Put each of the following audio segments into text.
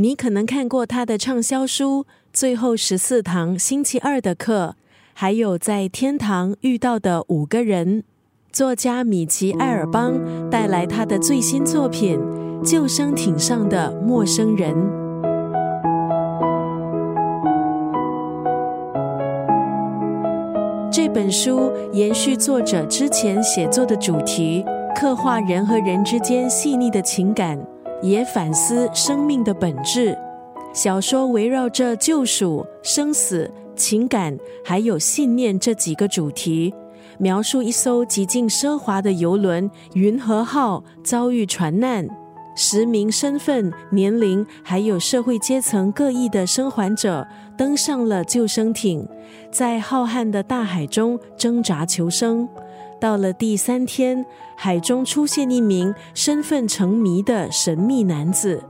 你可能看过他的畅销书《最后十四堂星期二的课》，还有在天堂遇到的五个人。作家米奇·艾尔邦带来他的最新作品《救生艇上的陌生人》。这本书延续作者之前写作的主题，刻画人和人之间细腻的情感。也反思生命的本质。小说围绕着救赎、生死、情感，还有信念这几个主题，描述一艘极尽奢华的游轮“云和号”遭遇船难，十名身份、年龄还有社会阶层各异的生还者登上了救生艇，在浩瀚的大海中挣扎求生。到了第三天，海中出现一名身份成谜的神秘男子。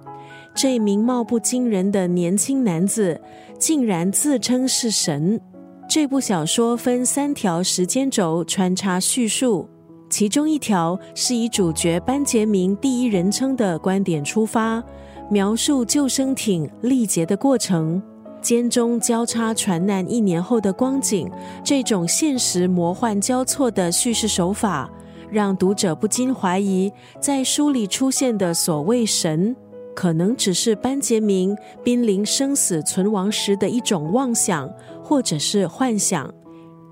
这名貌不惊人的年轻男子竟然自称是神。这部小说分三条时间轴穿插叙述，其中一条是以主角班杰明第一人称的观点出发，描述救生艇历劫的过程。间中交叉传难一年后的光景，这种现实魔幻交错的叙事手法，让读者不禁怀疑，在书里出现的所谓神，可能只是班杰明濒临生死存亡时的一种妄想，或者是幻想。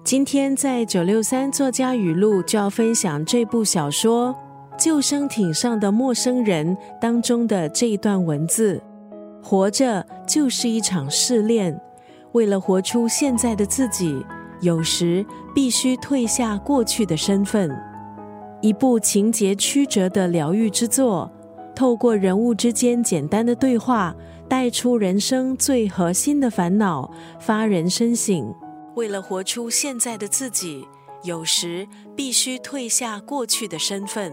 今天在九六三作家语录就要分享这部小说《救生艇上的陌生人》当中的这一段文字。活着就是一场试炼，为了活出现在的自己，有时必须退下过去的身份。一部情节曲折的疗愈之作，透过人物之间简单的对话，带出人生最核心的烦恼，发人深省。为了活出现在的自己，有时必须退下过去的身份。